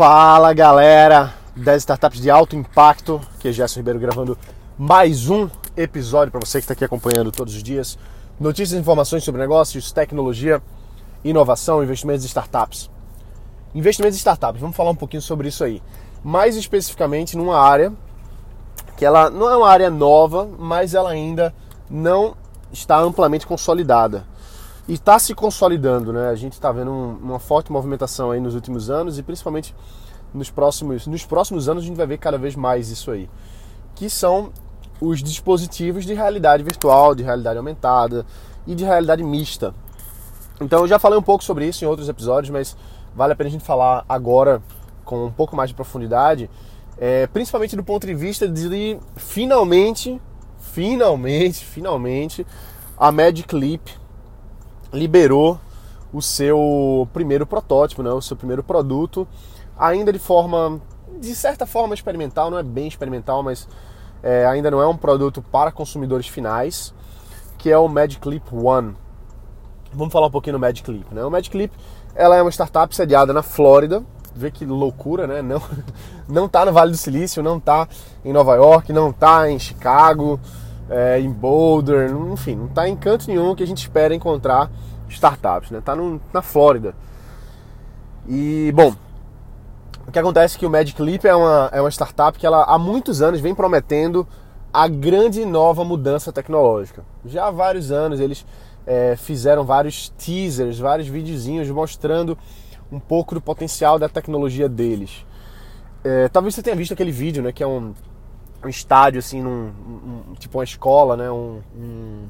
Fala galera das startups de alto impacto, que é Gerson Ribeiro gravando mais um episódio para você que está aqui acompanhando todos os dias. Notícias e informações sobre negócios, tecnologia, inovação, investimentos em startups. Investimentos em startups, vamos falar um pouquinho sobre isso aí. Mais especificamente numa área que ela não é uma área nova, mas ela ainda não está amplamente consolidada e está se consolidando, né? A gente está vendo um, uma forte movimentação aí nos últimos anos e principalmente nos próximos, nos próximos anos a gente vai ver cada vez mais isso aí, que são os dispositivos de realidade virtual, de realidade aumentada e de realidade mista. Então eu já falei um pouco sobre isso em outros episódios, mas vale a pena a gente falar agora com um pouco mais de profundidade, é, principalmente do ponto de vista de finalmente, finalmente, finalmente a Magic Leap liberou o seu primeiro protótipo, né, o seu primeiro produto, ainda de forma, de certa forma experimental, não é bem experimental, mas é, ainda não é um produto para consumidores finais, que é o Magic Leap One. Vamos falar um pouquinho do Magic Leap, né? O Magic Leap, ela é uma startup sediada na Flórida, vê que loucura, né? Não, não tá no Vale do Silício, não tá em Nova York, não tá em Chicago, é, em Boulder, enfim, não está em canto nenhum que a gente espera encontrar startups, né? Está na Flórida. E, bom, o que acontece é que o Magic Leap é uma, é uma startup que ela há muitos anos vem prometendo a grande nova mudança tecnológica. Já há vários anos eles é, fizeram vários teasers, vários videozinhos mostrando um pouco do potencial da tecnologia deles. É, talvez você tenha visto aquele vídeo, né, que é um, um estádio, assim, num, um, tipo uma escola, né? Um, um,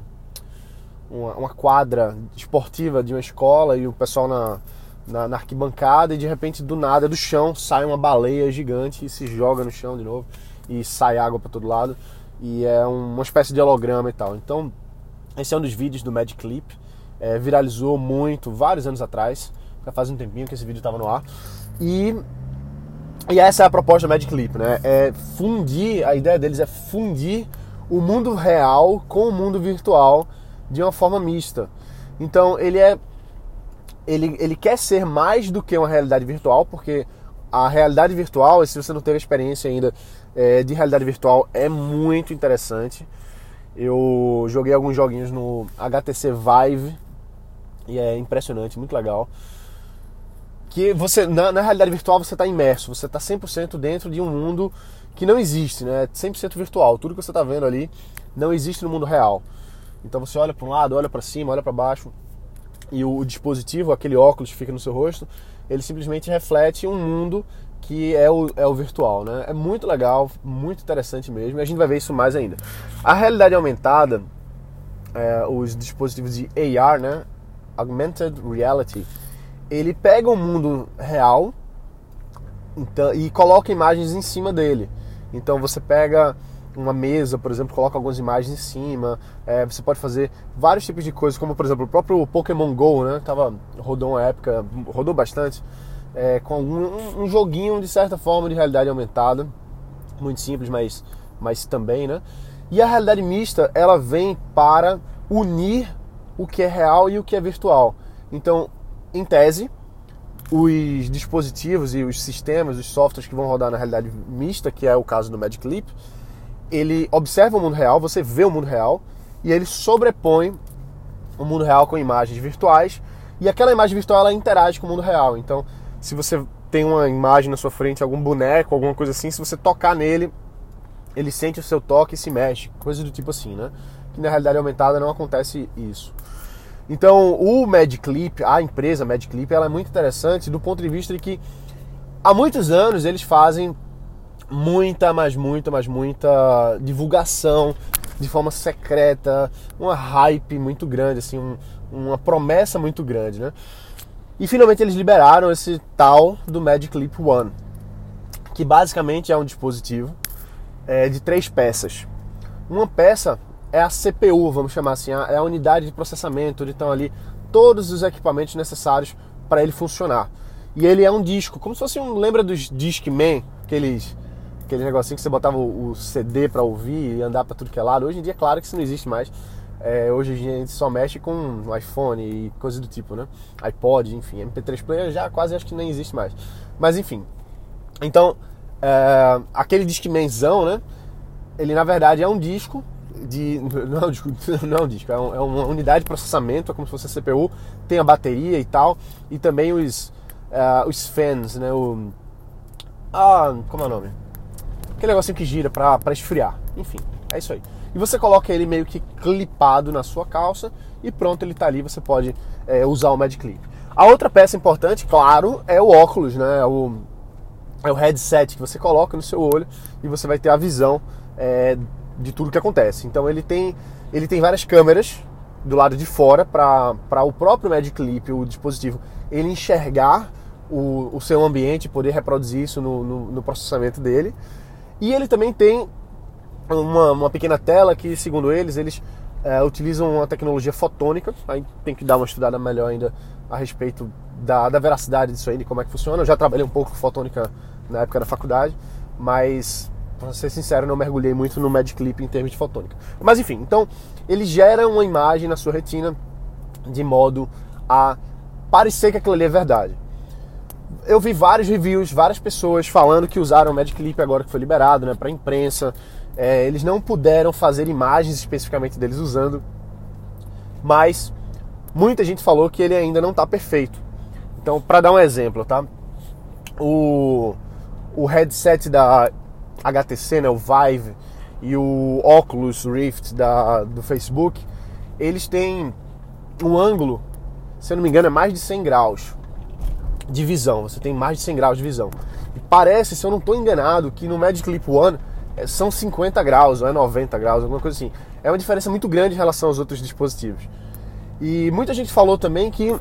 uma, uma, quadra esportiva de uma escola e o pessoal na, na, na, arquibancada e de repente do nada, do chão, sai uma baleia gigante e se joga no chão de novo e sai água para todo lado e é uma espécie de holograma e tal. Então, esse é um dos vídeos do Magic Clip, é, viralizou muito vários anos atrás, já faz um tempinho que esse vídeo estava no ar e e essa é a proposta do Magic Leap, né? É fundir, a ideia deles é fundir o mundo real com o mundo virtual de uma forma mista. Então ele é ele, ele quer ser mais do que uma realidade virtual, porque a realidade virtual, se você não teve experiência ainda é, de realidade virtual, é muito interessante. Eu joguei alguns joguinhos no HTC Vive e é impressionante, muito legal que você na, na realidade virtual você está imerso, você está 100% dentro de um mundo que não existe, né? 100% virtual. Tudo que você está vendo ali não existe no mundo real. Então você olha para um lado, olha para cima, olha para baixo e o, o, dispositivo, aquele óculos que fica no seu rosto, ele simplesmente reflete um mundo que é o, é o virtual, né? É muito legal, muito interessante mesmo e a gente vai ver isso mais ainda. A realidade aumentada, é, os dispositivos de AR, né? Augmented Reality, ele pega o mundo real então, e coloca imagens em cima dele. Então você pega uma mesa, por exemplo, coloca algumas imagens em cima. É, você pode fazer vários tipos de coisas, como por exemplo o próprio Pokémon Go, né? Tava rodou uma época, rodou bastante, é, com um, um, joguinho de certa forma de realidade aumentada, muito simples, mas, mas também, né? E a realidade mista ela vem para unir o que é real e o que é virtual. Então em tese, os dispositivos e os sistemas, os softwares que vão rodar na realidade mista, que é o caso do Magic Leap, ele observa o mundo real, você vê o mundo real e ele sobrepõe o mundo real com imagens virtuais e aquela imagem virtual ela interage com o mundo real. Então, se você tem uma imagem na sua frente, algum boneco, alguma coisa assim, se você tocar nele, ele sente o seu toque e se mexe, coisa do tipo assim, né? Que na realidade aumentada não acontece isso. Então, o MadClip, a empresa MadClip, ela é muito interessante do ponto de vista de que há muitos anos eles fazem muita, mas muita, mas muita divulgação de forma secreta, uma hype muito grande, assim, um, uma promessa muito grande, né? E finalmente eles liberaram esse tal do Leap One, que basicamente é um dispositivo é, de três peças. Uma peça é a CPU, vamos chamar assim, é a unidade de processamento, onde estão ali todos os equipamentos necessários para ele funcionar. E ele é um disco, como se fosse um. Lembra dos Discman? Aqueles, aquele negocinho que você botava o, o CD para ouvir e andar para tudo que é lado. Hoje em dia, claro que isso não existe mais. É, hoje a gente só mexe com iPhone e coisas do tipo, né? iPod, enfim, MP3 player já quase acho que nem existe mais. Mas enfim, Então, é, aquele Discmanzão, né? Ele na verdade é um disco de. Não é um disco, não é, um é, uma unidade de processamento, é como se fosse a CPU, tem a bateria e tal, e também os, uh, os fans, né? O, ah, como é o nome? Aquele negocinho que gira para esfriar. Enfim, é isso aí. E você coloca ele meio que clipado na sua calça e pronto, ele está ali, você pode é, usar o Magic Clip. A outra peça importante, claro, é o óculos, né? É o, é o headset que você coloca no seu olho e você vai ter a visão é, de tudo que acontece. Então ele tem, ele tem várias câmeras do lado de fora para o próprio Magic Clip, o dispositivo, ele enxergar o, o seu ambiente, poder reproduzir isso no, no, no processamento dele. E ele também tem uma, uma pequena tela que, segundo eles, eles é, utilizam uma tecnologia fotônica. Aí tem que dar uma estudada melhor ainda a respeito da, da veracidade disso aí, de como é que funciona. Eu já trabalhei um pouco com fotônica na época da faculdade, mas para ser sincero, não mergulhei muito no Magic Clip em termos de fotônica. Mas enfim, então ele gera uma imagem na sua retina de modo a parecer que aquilo ali é verdade. Eu vi vários reviews, várias pessoas falando que usaram o Magic Clip agora que foi liberado, né, para imprensa. É, eles não puderam fazer imagens especificamente deles usando, mas muita gente falou que ele ainda não está perfeito. Então, para dar um exemplo, tá? O, o headset da HTC, né, o Vive e o Oculus Rift da, do Facebook, eles têm um ângulo, se eu não me engano, é mais de 100 graus de visão. Você tem mais de 100 graus de visão. E parece, se eu não estou enganado, que no Magic Leap One é, são 50 graus ou é 90 graus, alguma coisa assim. É uma diferença muito grande em relação aos outros dispositivos. E muita gente falou também que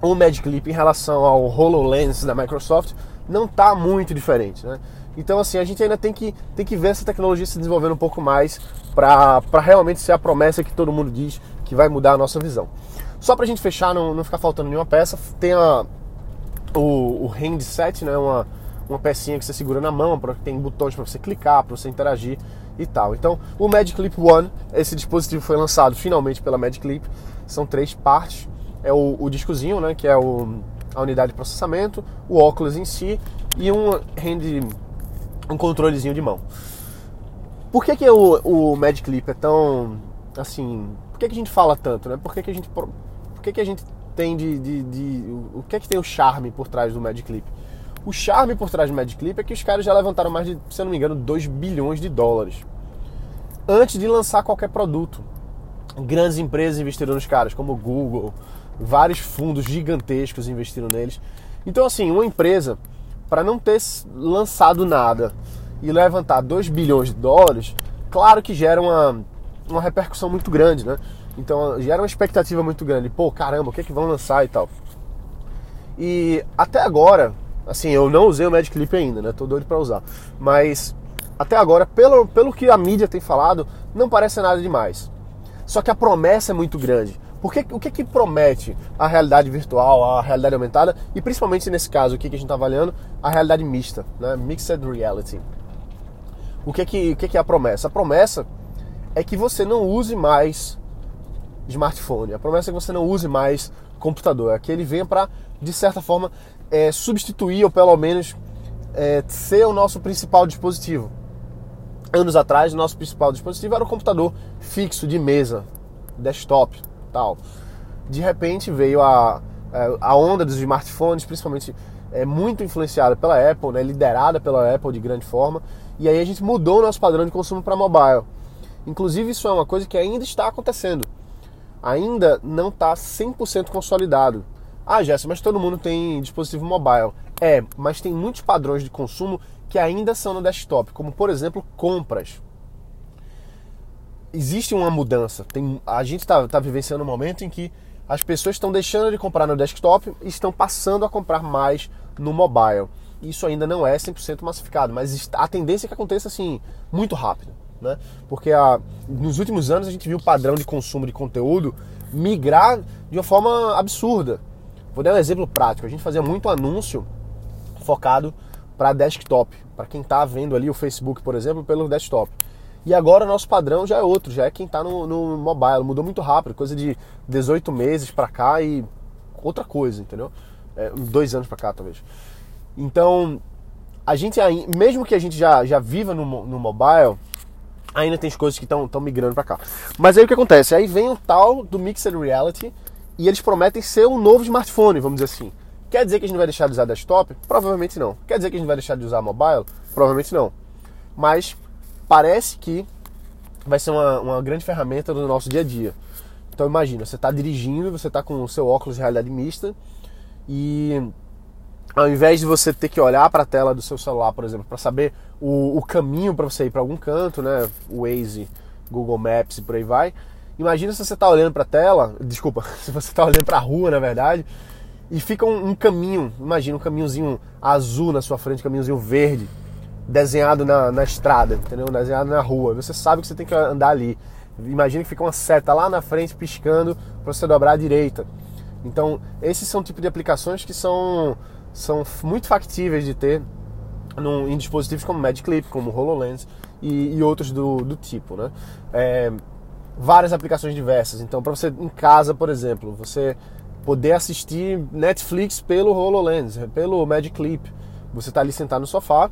o Magic Leap em relação ao HoloLens da Microsoft não está muito diferente, né? Então, assim, a gente ainda tem que, tem que ver essa tecnologia se desenvolvendo um pouco mais para realmente ser a promessa que todo mundo diz que vai mudar a nossa visão. Só para a gente fechar, não, não ficar faltando nenhuma peça, tem a, o, o handset, né? Uma, uma pecinha que você segura na mão, pra, tem botões para você clicar, para você interagir e tal. Então, o Magic Clip One, esse dispositivo foi lançado finalmente pela Magic Clip. São três partes. É o, o discozinho, né? Que é o, a unidade de processamento, o óculos em si e um hand um controlezinho de mão. Por que, que o, o Magic Clip é tão assim? Por que, que a gente fala tanto, né? Por que, que a gente por que, que a gente tem de, de, de, o que é que tem o charme por trás do Magic Clip? O charme por trás do Magic Clip é que os caras já levantaram mais de, se eu não me engano, 2 bilhões de dólares antes de lançar qualquer produto. Grandes empresas investiram nos caras, como Google, vários fundos gigantescos investiram neles. Então, assim, uma empresa para não ter lançado nada e levantar 2 bilhões de dólares, claro que gera uma, uma repercussão muito grande, né? Então gera uma expectativa muito grande. Pô, caramba, o que é que vão lançar e tal. E até agora, assim, eu não usei o Magic Clip ainda, né? Tô doido para usar. Mas até agora, pelo, pelo que a mídia tem falado, não parece nada demais. Só que a promessa é muito grande. Porque o que, que promete a realidade virtual, a realidade aumentada e principalmente nesse caso aqui que a gente está avaliando, a realidade mista, né? Mixed Reality. O que, que, o que, que é a promessa? A promessa é que você não use mais smartphone. A promessa é que você não use mais computador. É que ele venha para, de certa forma, é, substituir ou pelo menos é, ser o nosso principal dispositivo. Anos atrás, o nosso principal dispositivo era o computador fixo de mesa, desktop tal. De repente veio a, é, a onda dos smartphones, principalmente é, muito influenciada pela Apple, né, liderada pela Apple de grande forma, e aí a gente mudou o nosso padrão de consumo para mobile. Inclusive, isso é uma coisa que ainda está acontecendo. Ainda não está 100% consolidado. Ah, Jéssica, mas todo mundo tem dispositivo mobile. É, mas tem muitos padrões de consumo que ainda são no desktop, como por exemplo compras existe uma mudança. Tem, a gente está tá vivenciando um momento em que as pessoas estão deixando de comprar no desktop e estão passando a comprar mais no mobile. Isso ainda não é 100% massificado, mas a tendência é que aconteça assim, muito rápido. Né? Porque a, nos últimos anos a gente viu o padrão de consumo de conteúdo migrar de uma forma absurda. Vou dar um exemplo prático. A gente fazia muito anúncio focado para desktop, para quem está vendo ali o Facebook, por exemplo, pelo desktop. E agora nosso padrão já é outro, já é quem está no, no mobile. Mudou muito rápido, coisa de 18 meses para cá e outra coisa, entendeu? É, dois anos para cá, talvez. Então, a gente, mesmo que a gente já, já viva no, no mobile, ainda tem coisas que estão migrando para cá. Mas aí o que acontece? Aí vem o tal do Mixed Reality e eles prometem ser um novo smartphone, vamos dizer assim. Quer dizer que a gente vai deixar de usar desktop? Provavelmente não. Quer dizer que a gente vai deixar de usar mobile? Provavelmente não. Mas parece que vai ser uma, uma grande ferramenta do nosso dia a dia. Então imagina, você está dirigindo, você está com o seu óculos de realidade mista e ao invés de você ter que olhar para a tela do seu celular, por exemplo, para saber o, o caminho para você ir para algum canto, né, o Waze, Google Maps e por aí vai, imagina se você está olhando para a tela, desculpa, se você está olhando para a rua, na verdade, e fica um, um, caminho, imagina um caminhozinho azul na sua frente, um caminhozinho verde, desenhado na, na estrada, entendeu? Desenhado na rua. Você sabe que você tem que andar ali. Imagina que fica uma seta lá na frente piscando para você dobrar à direita. Então, esses são o tipo de aplicações que são, são muito factíveis de ter num, em dispositivos como Magic Clip, como HoloLens e, e outros do, do tipo, né? É, várias aplicações diversas. Então, para você em casa, por exemplo, você poder assistir Netflix pelo HoloLens, pelo Magic Clip. Você está ali sentado no sofá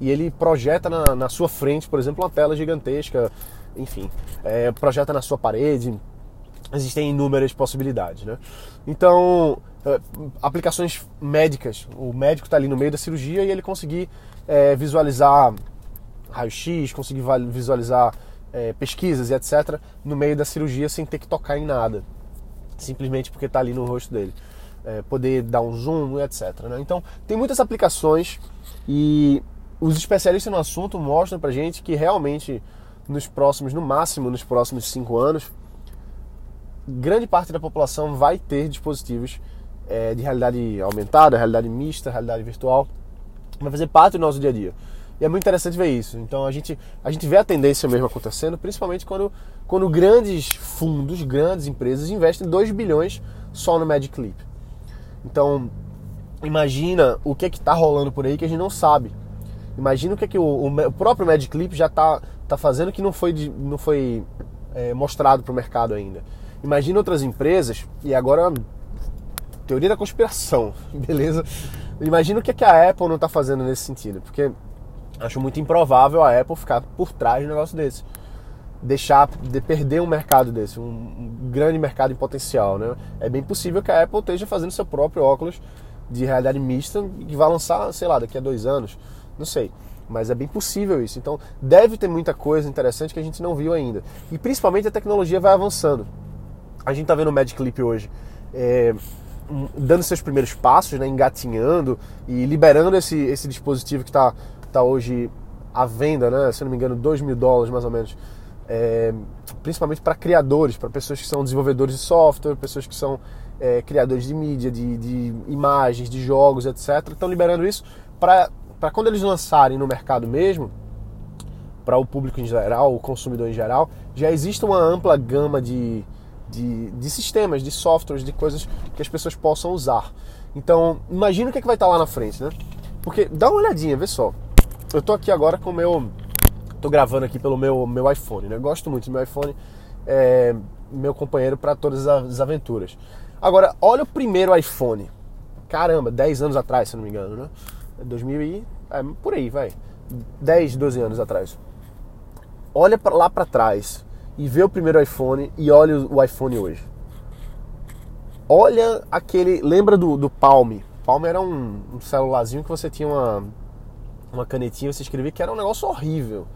e ele projeta na, na, sua frente, por exemplo, uma tela gigantesca, enfim, é, projeta na sua parede. Existem inúmeras possibilidades, né? Então, é, aplicações médicas. O médico está ali no meio da cirurgia e ele conseguir é, visualizar raio-x, conseguir visualizar é, pesquisas e etc. no meio da cirurgia sem ter que tocar em nada simplesmente porque está ali no rosto dele. É, poder dar um zoom, etc. Né? Então, tem muitas aplicações e os especialistas no assunto mostram pra gente que realmente nos próximos, no máximo nos próximos cinco anos, grande parte da população vai ter dispositivos é, de realidade aumentada, realidade mista, realidade virtual, vai fazer parte do nosso dia a dia. E é muito interessante ver isso. Então a gente, a gente vê a tendência mesmo acontecendo, principalmente quando, quando grandes fundos, grandes empresas investem 2 bilhões só no Magic Clip. Então, imagina o que é que está rolando por aí que a gente não sabe. Imagina o que é que o, o próprio Magic Clip já está tá fazendo que não foi, não foi é, mostrado para o mercado ainda. Imagina outras empresas, e agora teoria da conspiração, beleza? Imagina o que, é que a Apple não está fazendo nesse sentido, porque Acho muito improvável a Apple ficar por trás de um negócio desse. Deixar de perder um mercado desse, um, um grande mercado em potencial, né? É bem possível que a Apple esteja fazendo seu próprio óculos de realidade mista que vai lançar, sei lá, daqui a dois anos. Não sei. Mas é bem possível isso. Então deve ter muita coisa interessante que a gente não viu ainda. E principalmente a tecnologia vai avançando. A gente está vendo o Magic Clip hoje. É, dando seus primeiros passos, né, engatinhando e liberando esse, esse dispositivo que está está hoje à venda, né? Se não me engano, 2 mil dólares mais ou menos. É, principalmente para criadores, para pessoas que são desenvolvedores de software, pessoas que são é, criadores de mídia, de, de, imagens, de jogos, etc. Estão liberando isso para quando eles lançarem no mercado mesmo, para o público em geral, o consumidor em geral, já existe uma ampla gama de, de, de, sistemas, de softwares, de coisas que as pessoas possam usar. Então, imagina o que, é que vai estar lá na frente, né? Porque dá uma olhadinha, vê só. Eu tô aqui agora com o meu. Tô gravando aqui pelo meu, meu iPhone, né? Eu gosto muito do meu iPhone, é meu companheiro para todas as aventuras. Agora, olha o primeiro iPhone. Caramba, 10 anos atrás, se não me engano, né? 2000 e. É, por aí, vai. 10, 12 anos atrás. Olha pra, lá para trás e vê o primeiro iPhone e olha o iPhone hoje. Olha aquele. Lembra do, do Palm? Palm era um, um celularzinho que você tinha uma uma canetinha, você escrevia que era um negócio horrível.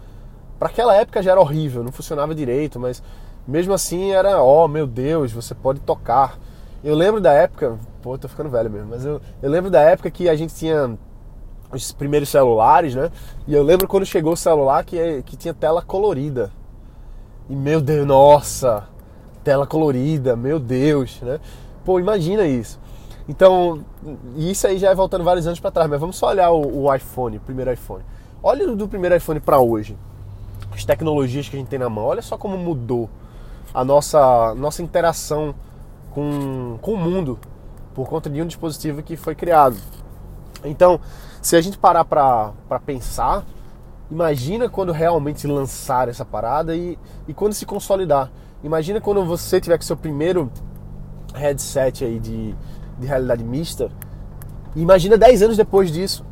Para aquela época já era horrível, não funcionava direito, mas mesmo assim era, ó, oh, meu Deus, você pode tocar. Eu lembro da época, pô, tô ficando velho mesmo, mas eu, eu lembro da época que a gente tinha os primeiros celulares, né? E eu lembro quando chegou o celular que, que tinha tela colorida. E meu Deus, nossa, tela colorida, meu Deus, né? Pô, imagina isso. Então, isso aí já é voltando vários anos para trás, mas vamos só olhar o, o, iPhone, o primeiro iPhone. Olha do primeiro iPhone para hoje, as tecnologias que a gente tem na mão, olha só como mudou a nossa, nossa interação com, com o mundo por conta de um dispositivo que foi criado. Então, se a gente parar para pensar, imagina quando realmente lançar essa parada e, e quando se consolidar. Imagina quando você tiver com seu primeiro headset aí de, de realidade mista. Imagina 10 anos depois disso.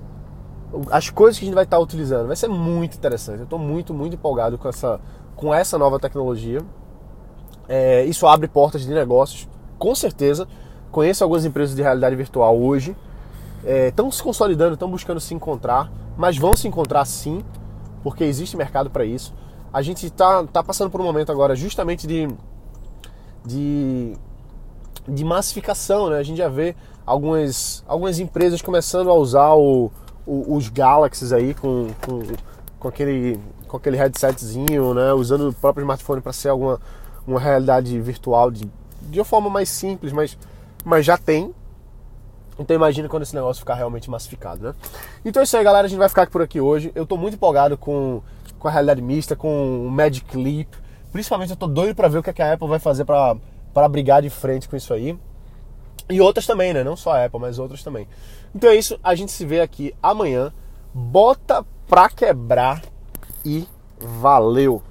as coisas que a gente vai estar utilizando. Vai ser muito interessante. Eu estou muito, muito empolgado com essa, com essa nova tecnologia. É, isso abre portas de negócios, com certeza. Conheço algumas empresas de realidade virtual hoje. Estão é, se consolidando, estão buscando se encontrar, mas vão se encontrar sim, porque existe mercado para isso. A gente está tá passando por um momento agora justamente de, de, de massificação, né? A gente já vê algumas, algumas empresas começando a usar o, o, os Galaxies aí com, com, com, aquele, com aquele headsetzinho, né? Usando o próprio smartphone para ser alguma uma realidade virtual de, de uma forma mais simples, mas, mas já tem. Então imagina quando esse negócio ficar realmente massificado, né? Então é isso aí, galera. A gente vai ficar por aqui hoje. Eu tô muito empolgado com, com a realidade mista, com o Magic Leap. Principalmente eu tô doido para ver o que, é que a Apple vai fazer para brigar de frente com isso aí. E outras também, né? Não só a Apple, mas outras também. Então é isso. A gente se vê aqui amanhã. Bota pra quebrar e valeu!